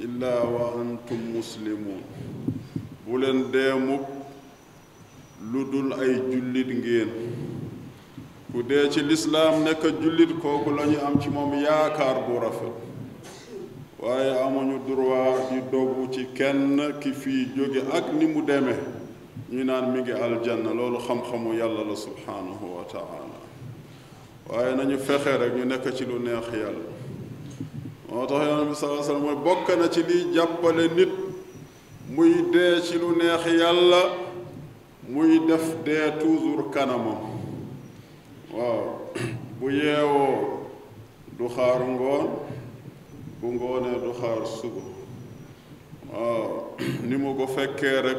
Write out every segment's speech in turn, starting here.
illaa wa antum muslimun bu leen dee mukk lu dul ay jullit ngeen ku dee ci lislaam nekk jullit kooku la ñu am ci moom yaakaar bu rafet waaye amuñu droit di dogu ci kenn ki fii jóge ak ni mu demee ñu naan mi ngi aljanna loolu xam-xamu yàlla la subhaanahu wa taala waaye nañu fexe rek ñu nekk ci lu neex yàlla moo tax yonent bi sallallahu alayhi wasallam mooy bokk na ci liy jàppale nit muy dee ci lu neex yàlla muy def dee toujours kanamam waaw bu yeewoo du xaar ngoon bu ngoonee du xaar suba waaw ni mu ko fekkee rek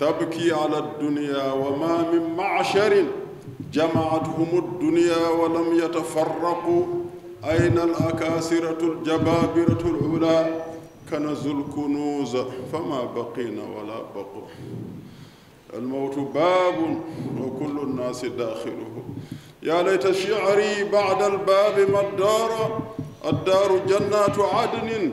تبكي على الدنيا وما من معشر جمعتهم الدنيا ولم يتفرقوا أين الأكاسرة الجبابرة العلا كنز الكنوز فما بقينا ولا بقوا الموت باب وكل الناس داخله يا ليت شعري بعد الباب ما الدار الدار جنات عدن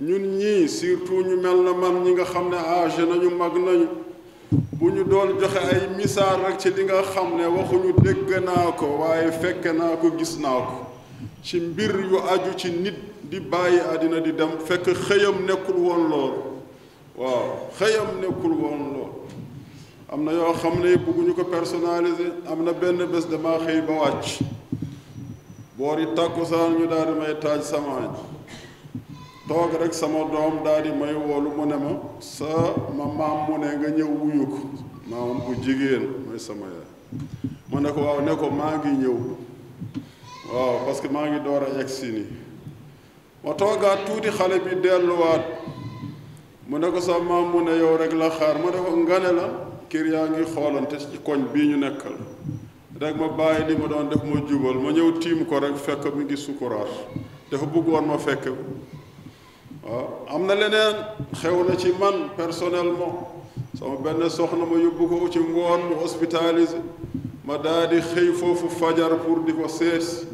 ñun ñii surtout ñu mel na man ñi nga xam ne âgé nañu mag nañu bu ñu doon joxe ay misaal rek ci li nga xam ne waxuñu dégg naa ko waaye fekk naa ko gis naa ko ci mbir yu aju ci nit di bàyyi àddina di dem fekk xëyam nekkul woon loolu waaw xëyam nekkul woon lool am na yoo xam ne bëgguñu ko personnaliser am na benn bés damaa xëy ba wàcc boor yi tàkkusaan ñu daal di may taaj samaan toog rek sama doom daal di may woolu mu ne ma sa ma maam mu ne nga ñëw wuyu ko maamam bu jigéen mooy sama yaay ma ne ko waaw ne ko maa ngi ñëw waaw parce que maa ngi door a egg si nii ma toogaat tuuti xale bi delluwaat mu ne ko sa maam mu ne yow rek la xaar ma ne ko nga ne la kër yaa ngi xoolante ci koñ bii ñu nekkal rek ma bàyyi li ma doon def ma jubal ma ñëw tiim ko rek fekk mi ngi sukuraat dafa bëggoon ma fekk waaw am na leneen xew na ci man personnellement sama benn soxna ma yóbbu ko ci ngoon mu hospitalisé ma daa di xëy foofu fajar pour di ko seet si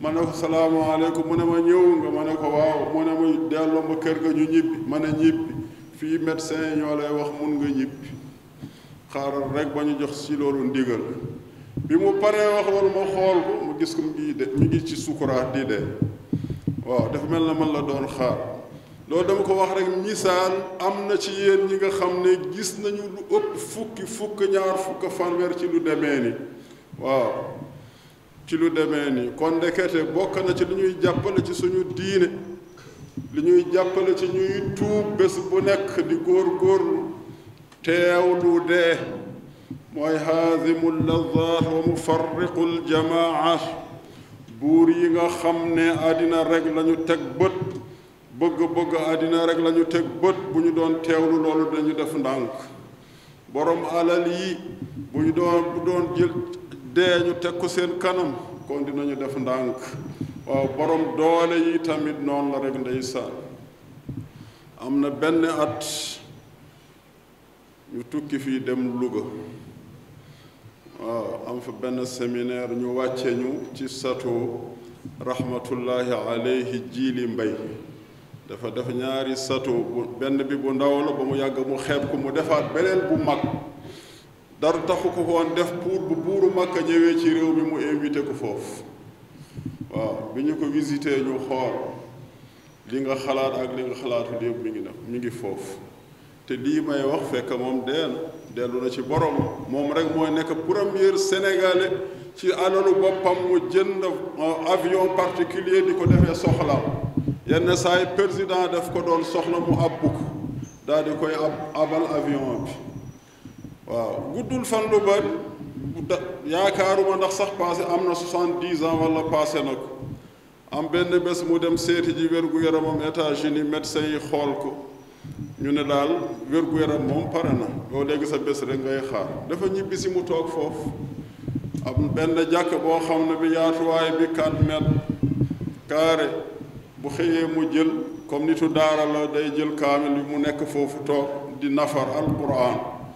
ma ne ko salaamaaleykum mu ne ma ñëw nga ma ne ko waaw mu ne ma delloo ma kër ga ñu ñibbi ma ne ñibbi fii médecin yi ñoo lay wax mun nga ñibbi xaaral rek ba ñu jox si loolu ndigal bi mu paree wax loolu ma xool ko mu gis ko mu ngi de mi ngi ci sukuraat di dee waaw dafa mel na man la doon xaar loolu dama ko wax rek misaal am na ci yéen ñi nga xam ne gis nañu lu ëpp fukki fukk ñaar fukk fanweer ci lu demee ni waaw ci lu demee ni kon ndekete bokk na ci li ñuy jàppale ci suñu diine li ñuy jàppale ci ñuy tuub bés bu nekk di góor góorlu teewlu dee mooy haadimu lazaat wa mufarriqul jamaat buur yi nga xam ne àddina rek lañu teg bët bëgg-bëgg àddina rek lañu teg bët bu ñu doon teewlu loolu dañu def ndànk borom alal yi bu ñu doon bu doon jël dee ñu teg ko seen kanam kon dinañu def ndànk waaw borom doole yi tamit noonu la rek ndeysaan am na benn at ñu tukki fii dem Louga waaw am fa benn séminaire ñu wàcce ñu ci sato rahmatullahi alayhi jiili mbay dafa def ñaari sato bu benn bi bu ndaw la ba mu yàgg mu xeeb ko mu defaat beneen bu mag dara taxu ko woon def pour bu buuru Makka ñëwee ci réew mi mu invité ko foofu waaw bi ñu ko visité ñu xool li nga xalaat ak li nga xalaatul yëpp mi ngi na mi ngi foofu te lii may wax fekk moom dee na dellu na ci borom moom rek mooy nekk premier sénégalais ci alalu boppam mu jënd avion particulier di ko defee soxlaam yenn saa yi président daf ko doon soxla mu abbu ko daal di koy ab abal avion bi waaw guddul fan lu bari yaakaaruma ndax sax passé am na soixante-dix ans wala passé na ko am benn bés mu dem seeti ji wér-gu-yaramam États-Unis médecin yi xool ko ñu ne daal wér-gu-yaram moom pare na yow léegi sa bés rek ngay xaar dafa ñibbi si mu toog foofu am benn jàkk boo xam ne bi yaatuwaay bi 4 mètres carré bu xëyee mu jël comme nitu daara la day jël kaamil bi mu nekk foofu toog di nafar alquran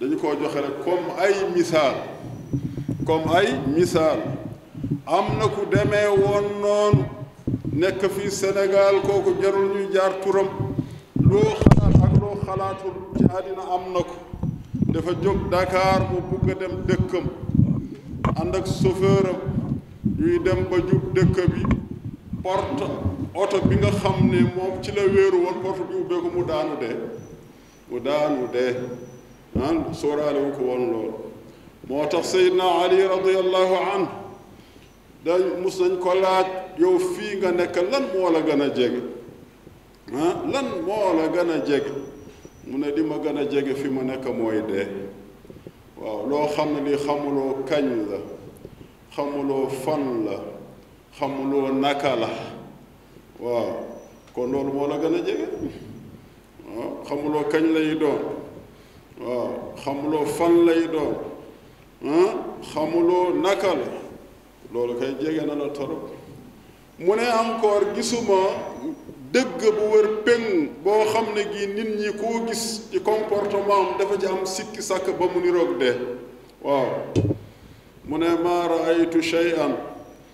dañu ko joxe rek comme ay misaal comme ay misaal am na ku demee woon noonu nekk fii Sénégal kooku jarul ñuy jaar turam loo xalaat ak loo xalaatul ci àddina am na ko dafa jóg Dakar mu bugg a dem dëkkam ànd ak chauffeur am ñuy dem ba jub dëkk bi porte oto bi nga xam ne moom ci la wéeru woon porte bi ubbeeku mu daanu dee mu daanu dee ah sóoraale wu ko woon loolu moo tax Seydina Ali radiyallahu anhu dañ mus nañ ko laaj yow fii nga nekk lan moo la gën a jege ah lan moo la gën a jege mu ne li ma gën a jege fi ma nekk mooy dee waaw loo xam ne li xamuloo kañ la xamuloo fan la xamuloo naka la waaw kon loolu moo la gën a jege waaw xamuloo kañ lay doon waaw xamuloo fan lay doon ah xamuloo naka la loolu kay jege na la torop mu ne encore gisuma dëgg bu wër péng boo xam ne gii nit ñi koo gis ci comportement am dafa ci am sikki sàkk ba mu niroog dee waaw mu ne maa raaytu shay'an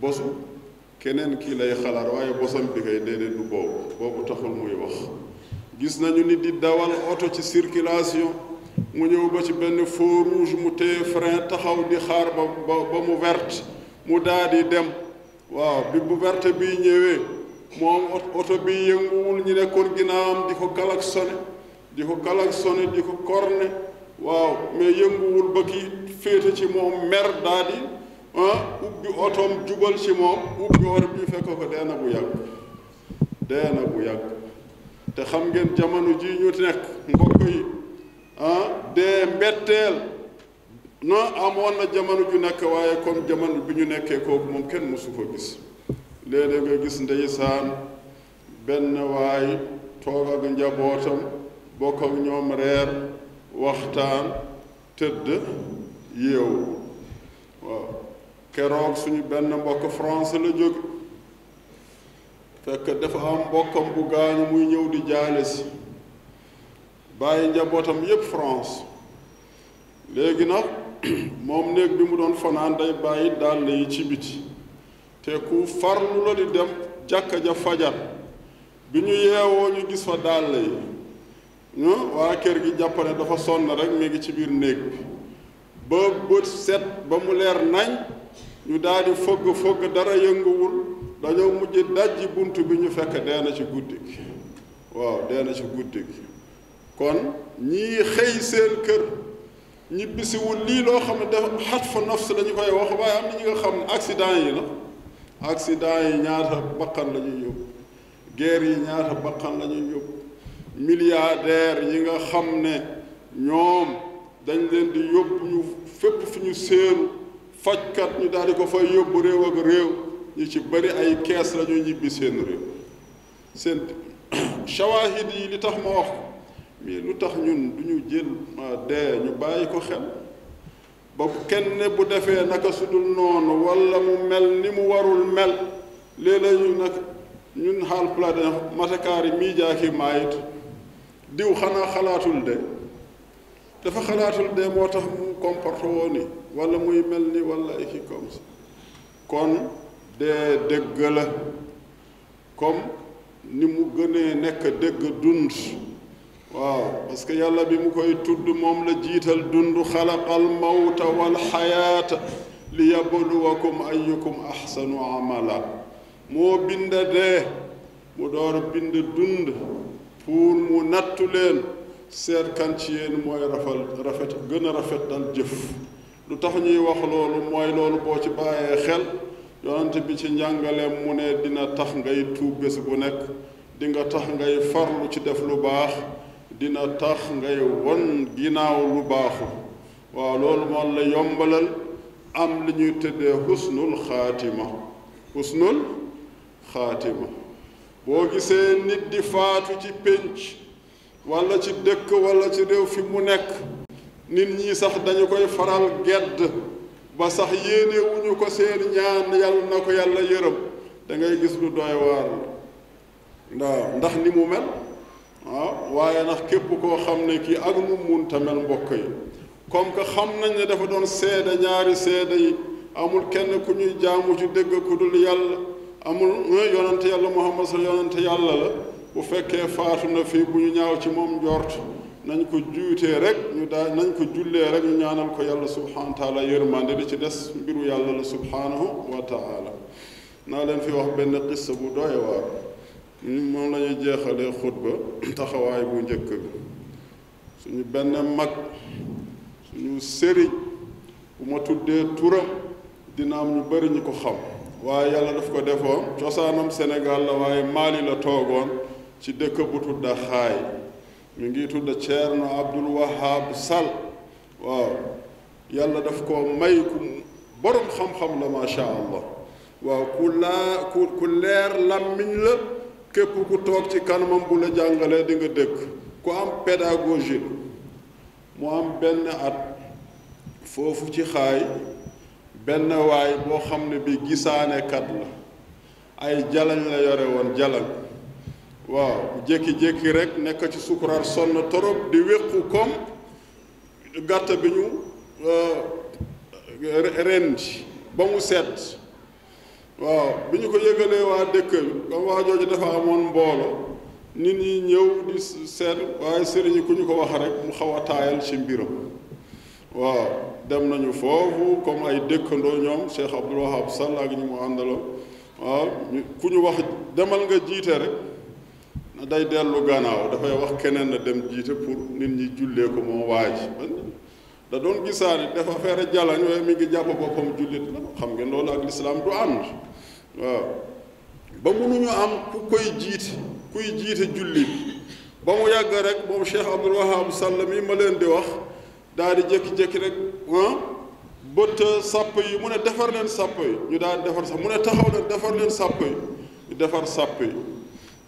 bosu keneen kii lay xalaat waaye bosam bi kay déedéet du boobu boobu taxul muy wax gis nañu ni di dawal oto ci circulation mu ñëw ba ci benn feu rouge mu téye frein taxaw di xaar ba ba ba mu verte mu daal di dem waaw bi bu verte bi ñëwee moom oto bi yënguwul ñu nekkoon ginnaawam di ko klaxonné di ko klaxonné di ko corné waaw mais yënguwul ba kii féete ci moom mer daal di ah ubbi otoom jubal ci moom ubbi oto bi fekk ko dee na bu yàgg dee na bu yàgg te xam ngeen jamono ji ñu nekk mbokk yi ah dee mbetteel no amoon na jamono ju nekk waaye comme jamono bi ñu nekkee kooku moom kenn mosu ko gis léeg-léeg nga gis ndeysaan benn waay toog ak njabootam bokk ak ñoom reer waxtaan tëdd yeewu waaw keroog suñu benn mbokk France la jóge fekk dafa am mbokkam bu gaañu muy ñëw di jaale si bàyyi njabootam yépp France léegi nag moom néeg bi mu doon fanaan day bàyyi dàll yi ci biti te ku farlu la di dem jàkka ja fajar bi ñu yeewoo ñu gis fa dàll yi ñu waa kër gi jàpp ne dafa sonn rek mi ngi ci biir néeg bi ba bët set ba mu leer nañ ñu daal di fogg fogg dara yënguwul dañoo mujj dajji bunt bi ñu fekk dee na ci guddi gi waaw dee na ci guddi gi kon ñii xëy seen kër ñibbisiwul lii loo xam ne def xat fa nafs la ñu koy wax waaye am na ñi nga xam ne accident yi la accident yi ñaata bakkan la ñuy yóbbu guerre yi ñaata bakkan la ñu yóbbu milliardaire yi nga xam ne ñoom dañ leen di yóbbu ñu fépp fi ñu séeru fajkat ñu daal di ko fay yóbbu réew ak réew ñu ci bëri ay kees la ñu ñibbi seen réew seen shawahid yi li tax ma wax ko mais lu tax ñun du ñu jël dee ñu bàyyi ko xel ba kenn bu defee naka su dul noonu walla mu mel ni mu warul mel léeg-léeg ñu nag ñun xaal plat de matakaari mii jaaki maayit diw xanaa xalaatul de dafa xalaatul de moo tax mu comporte woo ni walla muy mel ni walla ay kii comme ça kon dee dëgg la comme ni mu gënee nekk dëgg dund waaw parce que yàlla bi mu koy tudd moom la jiital dund xalaqal mawta wal xayaata li yabluwakum ayyukum ahsanu amala moo bind dee mu door bind dund pour mu nattu leen seet kan ci yéen mooy rafal rafet gën a rafetal jëf lu tax ñuy wax loolu mooy loolu boo ci bàyyee xel yonent bi ci njàngaleem mu ne dina tax ngay tuub bés bu nekk di nga tax ngay farlu ci def lu baax dina tax ngay won ginnaaw lu baaxu waaw loolu moom la yombalal am li ñuy tëddee husnul xaatima husnul xaatima boo gisee nit di faatu ci pénc walla ci dëkk walla ci réew fi mu nekk nit ñi sax dañu koy faral gedd ba sax yéene wuñu ko seen ñaan yàlla na ko yàlla yërëm da ngay gis lu doy waar waaw ndax ni mu mel waaw waaye ndax képp koo xam ne kii ak nu munta mel mbokk yi comme que xam nañ ne dafa doon seede ñaari seede yi amul kenn ku ñuy jaamu ci dëgg ku dul yàlla amul yonante yàlla muhammad sa yonante yàlla la bu fekkee faatu na fii bu ñu ñaaw ci moom njort nañ ko juutee rek ñu daa nañ ko jullee rek ñu ñaanal ko yàlla subhanahu wa taala yërmande li ci des mbiru yàlla la subhanahu wa taala naa leen fi wax benn qissa bu doy waar moom la ñuy jeexalee xutba taxawaay bu njëkk bi suñu benn mag suñu sëriñ bu ma tuddee turam dina am ñu bëri ñu ko xam waaye yàlla daf ko defoon cosaanam Sénégal la waaye Mali la toogoon ci dëkk bu tudda xaay mi ngi tudda Ceerno Abdul Wahab Sall waaw yàlla daf ko may ku borom xam-xam la macha allah waaw ku laa ku ku leer làmmiñ la képp ku toog ci kanamam bu la jàngalee di nga dégg ku am pédagogie la mu am benn at foofu ci xaay benn waay boo xam ne bi gisaanekat la ay jalañ la yore woon jalañ waaw jékki-jékki rek nekk ci sukuraat sonn torop di wéqu comme gàtt bi ñu euh, ren ji ba mu set waaw bi ñu ko yëgalee waa dëkk bi comme wax jooju dafa amoon mbooloo nit ñi ñëw di seet waaye sëriñ yi ku ñu ko wax rek mu xaw a taayal ci mbiram waaw dem nañu foofu comme ay dëkkandoo ñoom Cheikh Abdoul Wahab Sall ak ñu mu àndaloo waaw ku ñu wax demal nga jiite rek na day dellu gannaaw dafay wax keneen na dem jiite pour nit ñi jullee ko moo waaj da doon gisaani dafa fere jalañ waaye mi ngi jàpp boppam jullit la xam ngeen loolu ak lislaam du ànd waaw ba mënuñu am ku koy jiite kuy jiite julli bi ba mu yàgg rek moom Cheikh Abdul Wahab Sall mi ma leen di wax daal di jékki-jékki rek ah bët sàpp yi mu ne defar leen sàpp yi ñu daal di defar sàpp mu ne taxaw leen defar leen sàpp yi ñu defar sàpp yi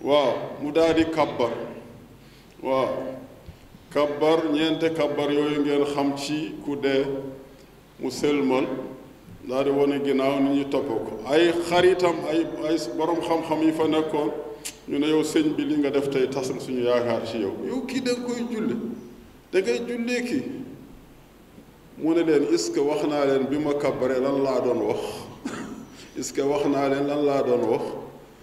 waaw mu daal di kàbbar waaw kàbbar ñeente kàbbar yooyu ngeen xam ci ku dee mu sëlmal daal di wane ginnaaw nit ñi topp ko ay xaritam ay ay borom xam-xam yi fa nekkoon ñu ne yow sëñ bi li nga def tey tas na suñu yaakaar ci yow yow kii da nga koy julli da ngay jullee kii mu ne leen est-ce que wax naa leen bi ma kàbbaree lan laa doon wax est-ce que wax naa leen lan laa doon wax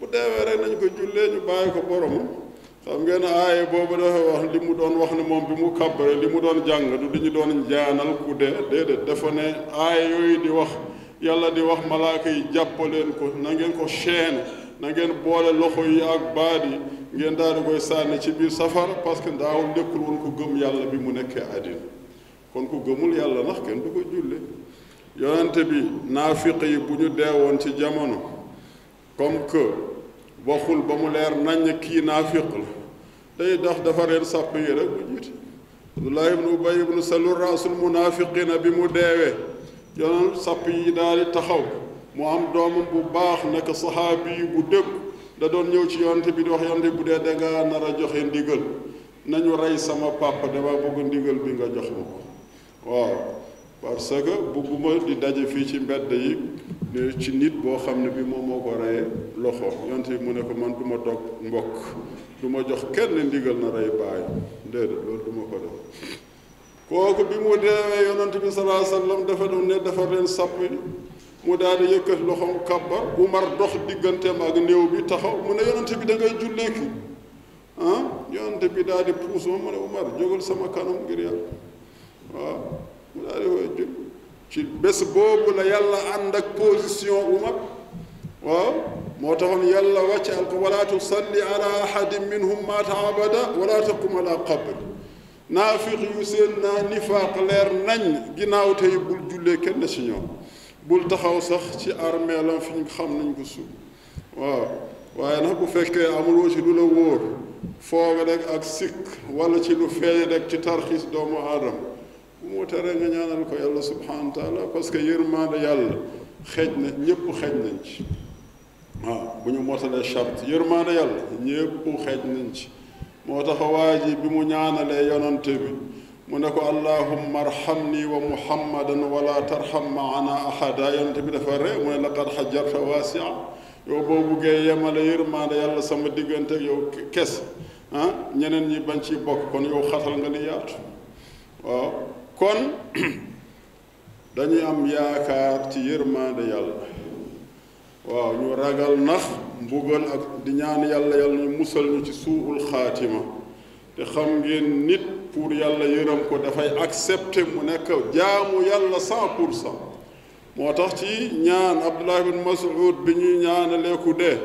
bu deewee rek nañ ko jullee ñu bàyyi ko borom xam ngeen aaye boobu dafa wax li mu doon wax ne moom bi mu kàbbare li mu doon jàng du li ñu doon njaanal ku dee déedéet dafa ne aaye yooyu di wax yàlla di wax malaaka yi jàppaleen ko na ngeen ko chaîne na ngeen boole loxo yi ak baat yi ngeen daal di koy sànni ci biir safara parce que daaw nekkul woon ku gëm yàlla bi mu nekkee àddina kon ku gëmul yàlla ndax kenn du ko julli yonente bi naafiq yi bu ñu deewoon ci jamono comme que waxul ba mu leer naññ kii naafiq la day dox dafa reer sàpp yi rek bu jiite Abdullah ibnu Ubay ibnu Salul raasul munaafiqina bi mu deewee yoon sàpp yi daal di taxaw mu am doomam bu baax nekk saxaabi yi bu dëgg da doon ñëw ci yonte bi di wax yonte bu dee dangaa nar a joxe ndigal nañu rey sama papa dama bëgg ndigal bi nga jox ma ko waaw parce que bugguma di daje fii ci mbedd yi ci nit boo xam ne bi moom moo ko reyee loxo yonent bi mu ne ko man du ma dog mbokk du ma jox kenn ndigal na rey baay déedéet loolu du ma ko def kooku bi mu deewee yonent bi sallallahu alayhi wasallam dafa doon ne dafa leen sàppi mu daal di yëkkat loxoom kàbbar Umar dox digganteem ak néew bi taxaw mu ne yonent bi da ngay jullee ki ah yonent bi daal di puus ma ma ne Umar jógal sama kanam ngir yàlla waaw mu daal di koy jóg ci bés boobu la yàlla ànd ak position Umar waaw moo taxoon yàlla wàcce al ko wala tusalli ala ahadin minhum maata abada wala taqum ala qabri naafiq yu seen naa nifaaq leer nañ ginnaaw tey bul jullee kenn ci ñoom bul taxaw sax ci armeelam fi ñu xam nañ ko suuf waaw waaye nag bu fekkee amuloo ci lu la wóor fooga rek ak sikk wala ci lu feeñ rek ci tarxiis doomu aadama bu mu tere nga ñaanal ko yàlla subhanahu wa taala parce que yërmaande yàlla xeej na ñëpp xeej nañ ci waaw bu ñu motalee charte yërmaande yàlla ñëpp xeej nañ ci moo tax waa ji bi mu ñaanalee yonante bi mu ne ko allahumma arhamni wa muhammadan wala tarham maana ahada yonante bi dafa ree mu ne laqad xajarta waasia yow boo buggee yemale yërmaande yàlla sama diggante ak yow kes ah ñeneen ñi bañ ci bokk kon yow xatal nga li yaatu waaw kon dañuy am yaakaar ci yërmande yàlla waaw ñu ragal nax mbugal ak di ñaan yàlla yàlla ñu musal ñu ci suuxul xaatima te xam ngeen nit pour yàlla yërëm ko dafay accepter mu nekk jaamu yàlla cent pour cent moo tax ci ñaan abdullah bin mas'ud bi ñuy ñaanalee ku dee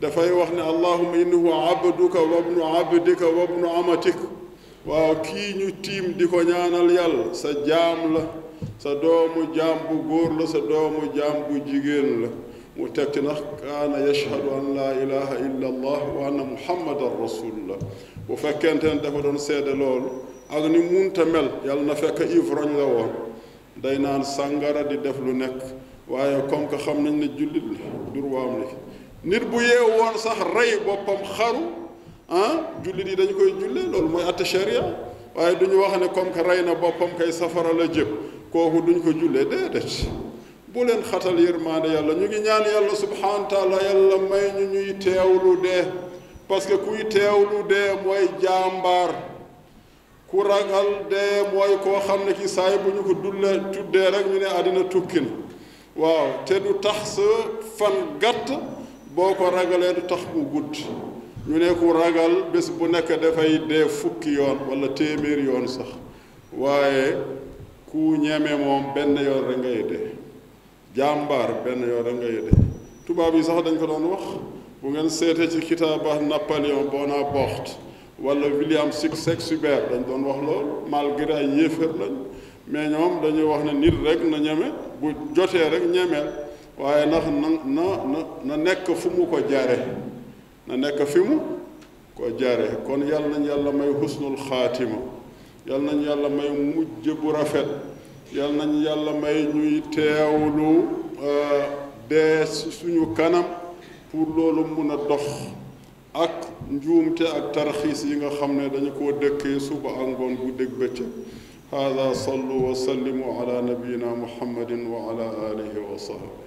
dafay wax ne allahuma innahu abduka wa ibnu abdika wa ibnu amatik waaw kii ñu tiim di ko ñaanal yàlla sa jaam la sa doomu jaam bu góor la sa doomu jaam bu jigéen la mu teg ci ndax kaana yashhadu an laa ilaha illa allah wa anna muhammadan rasulullah bu fekkente ne dafa doon seede loolu ak ni munta mel yàlla na fekk ivrogne la woon day naan sàngara di def lu nekk waaye comme que xam nañ ne jullit li durwaam li nit bu yeew woon sax rey boppam xaru ah jullit yi dañu koy jullee loolu mooy atte sharia waaye duñu wax ne comme que rey na boppam kay safara la jëm kooku duñ ko jullee déedéet bu leen xatal yërmaande yàlla ñu ngi ñaan yàlla subhaanahu wa taala yàlla may ñu ñuy teewlu dee parce que kuy teewlu dee mooy jàmbaar ku ragal dee mooy koo xam ne ki saay bu ñu ko dulle tuddee rek ñu ne àddina tukki na waaw te du tax sa fan gàtt boo ko ragalee du tax mu gudd ñu ne ku ragal bés bu nekk dafay dee fukki yoon wala téeméer yoon sax waaye ku ñeme moom benn yoon rek ngay dee jàmbaar benn yoon rek ngay dee tubaab yi sax dañ ko doon wax bu ngeen seetee ci kitaaba Napoléon Bonaparte wala William Shakespeare dañ doon wax lool malgré ay yéefar lañ mais ñoom dañuy wax ne nit rek na ñeme bu jotee rek ñemeel waaye ndax na na na nekk fu mu ko jaare na nekk fi mu ko jaare kon yàlla nañ yàlla may husnul xaatima yàlla nañ yàlla may mujj bu rafet yàlla nañ yàlla may ñuy teewlu dee suñu kanam pour loolu mun a dox ak njuumte ak tarxiis yi nga xam ne dañu koo dëkkee suba ak ngoon bu dégg bëccëg hada sallu wa sallimu ala nabiyina muhammadin wa ala alihi wa sahbi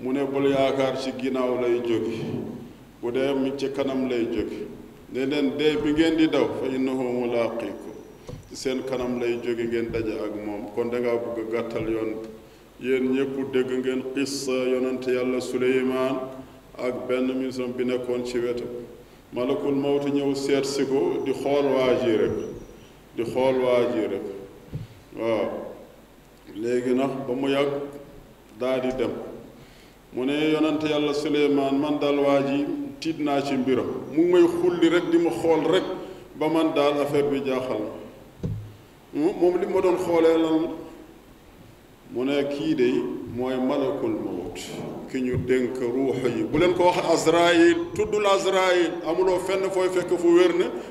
mu ne bul yaakaar ci ginnaaw lay jóge bu dee mi ci kanam lay jóge ne leen dee bi ngeen di daw fa innahu mulaaqiikum ci seen kanam lay jóge ngeen daje ak moom kon dangaa bëgg a gàttal yoon bi yéen ñëpp dégg ngeen qissa yonent yàlla suleymaan ak benn ministre bi nekkoon ci wetam malakul mawti ñëw seet si ko di xool waa ji rek di xool waa ji rek waaw léegi nag ba mu yàgg daa di dem mu ne yonent yàlla Suleymaan man daal waa ji tiit naa ci mbiram mu ngi may xulli rek di ma xool rek ba man daal affaire bi jaaxal ma moom li ma doon xoolee lan la mu ne kii de mooy malakul mawt ki ñu dénk ruux yi bu leen ko wax Azraïl tuddul Azraïl amuloo fenn fooy fekk fu wér ne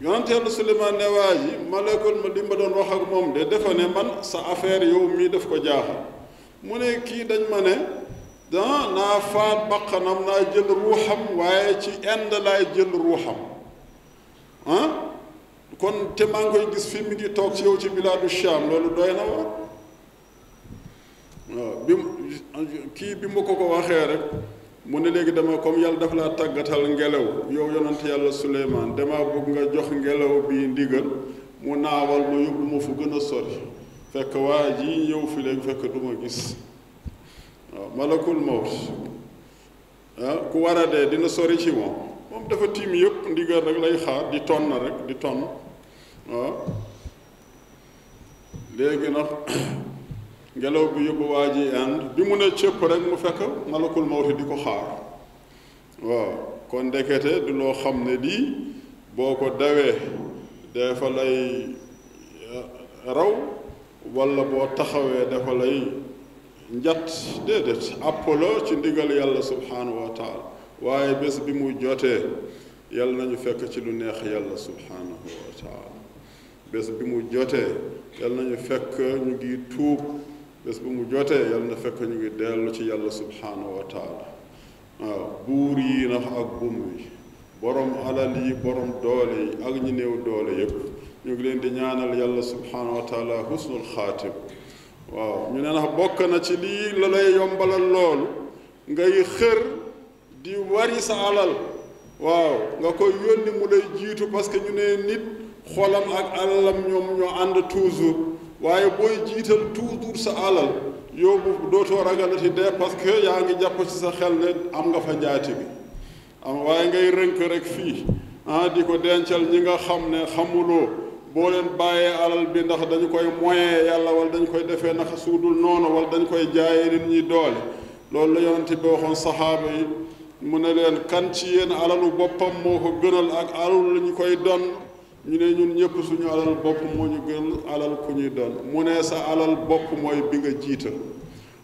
yonent yàlla Suleymaan ne waa ji malakul ma dimba doon wax ak moom de dafa ne man sa affaire yow mii daf ko jaaxal mu ne kii dañ ma ne ah naa faat bakkanam naa jël ruuxam waaye ci Inde laay jël ruuxam ah kon te maa ngi koy gis fi mi ngi toog ci yow ci bilaadu Shaam loolu doy na waar waaw bi kii bi ma ko ko waxee rek mu ne léegi dama comme yàlla dafa laa tàggatal ngelaw yow yonent yàlla Suleymaan dama bëgg nga jox ngelaw bi ndigal mu naawal ma yóbbu ma fu gën a sori fekk waa ji ñëw fi léegi fekk du ma gis waaw malakul mawt ah ku war a dee dina sori ci moom moom dafa tiim yëpp ndigal rek lay xaar di ton na rek di ton waaw léegi nag ngelaw bi yóbbu waa ji ànd bi mu ne cëpp rek mu fekk malakul mawti di ko xaar waaw kon ndekete du loo xam ne lii boo ko dawee dafa lay raw walla boo taxawee dafa lay njat déedéet àpp la ci ndigal yàlla subhaanahu wa taala waaye bés bi mu jotee yàlla nañu fekk ci lu neex yàlla subhaanahu wa taala bés bi mu jotee yal nañu fekk ñu ngi tuub bés bi mu jotee yal na fekk ñu ngi dellu ci yàlla subhaanahu wa taala waaw buur yi nax ak bum wi borom alal yi borom doole yi ak ñi néew doole yépp ñu ngi leen di ñaanal yàlla subhaanahu wa taala husnul xaatim waaw ñu ne nax bokk na ci lii la lay yombalal loolu ngay xër di wari sa alal waaw nga koy yónni mu lay jiitu parce que ñu ne nit xolam ak alalam ñoom ñoo ànd toujours waaye booy jiital toujours sa alal yow bu dootoo ragalati dee parce que yaa ngi jàpp ci sa xel ne am nga fa njaati bi am waaye ngay rënk rek fii ah di ko dencal ñi nga xam ne xamuloo boo leen bàyyee alal bi ndax dañu koy moyen yàlla wala dañu koy defee naka suudul noonu wala dañu koy jaayee nit ñi doole loolu la yonent bi waxoon saxaaba yi mu ne leen kan ci yéen alalu boppam moo ko gënal ak alalu la ñu koy donn ñu ne ñun ñëpp suñu alal bopp moo ñu gënal alal ku ñuy donn mu ne sa alal bopp mooy bi nga jiital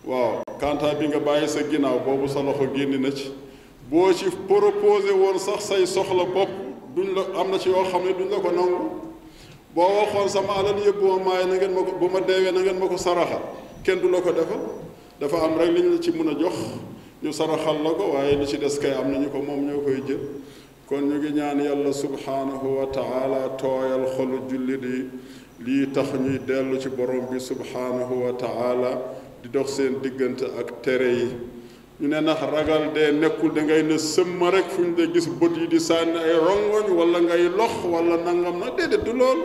waaw kanta bi nga bàyyi sa ginnaaw boobu sa loxo génn na ci boo ci proposé woon sax say soxla bopp duñ la am na ci yoo xam ne duñ la ko nangu boo waxoon sama alal yëpp bu ma maay na ngeen ma ko bu ma deewee na ngeen ma ko saraxa kenn du la ko defal dafa am rek li ñu la ci mën a jox ñu saraxal la ko waaye li ci des kay am nañu ko moom ñoo koy jël kon ñu ngi ñaan yàlla subhaanahu wa taala tooyal xolu jullit yi lii tax ñuy dellu ci borom bi subhaanahu wa taala di dox seen diggante ak tere yi ñu ne ndax ragal dee nekkul da ngay ne sëmm rek fu ñu de gis bët yi di sànni ay rongoñ wala ngay lox wala nangam na déedéet du loolu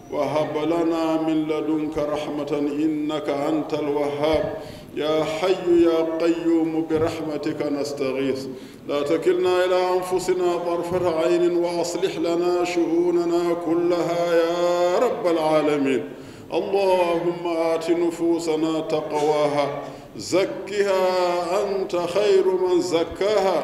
وهب لنا من لدنك رحمة إنك أنت الوهاب يا حي يا قيوم برحمتك نستغيث لا تكلنا إلى أنفسنا طرفة عين وأصلح لنا شؤوننا كلها يا رب العالمين اللهم آت نفوسنا تقواها زكها أنت خير من زكاها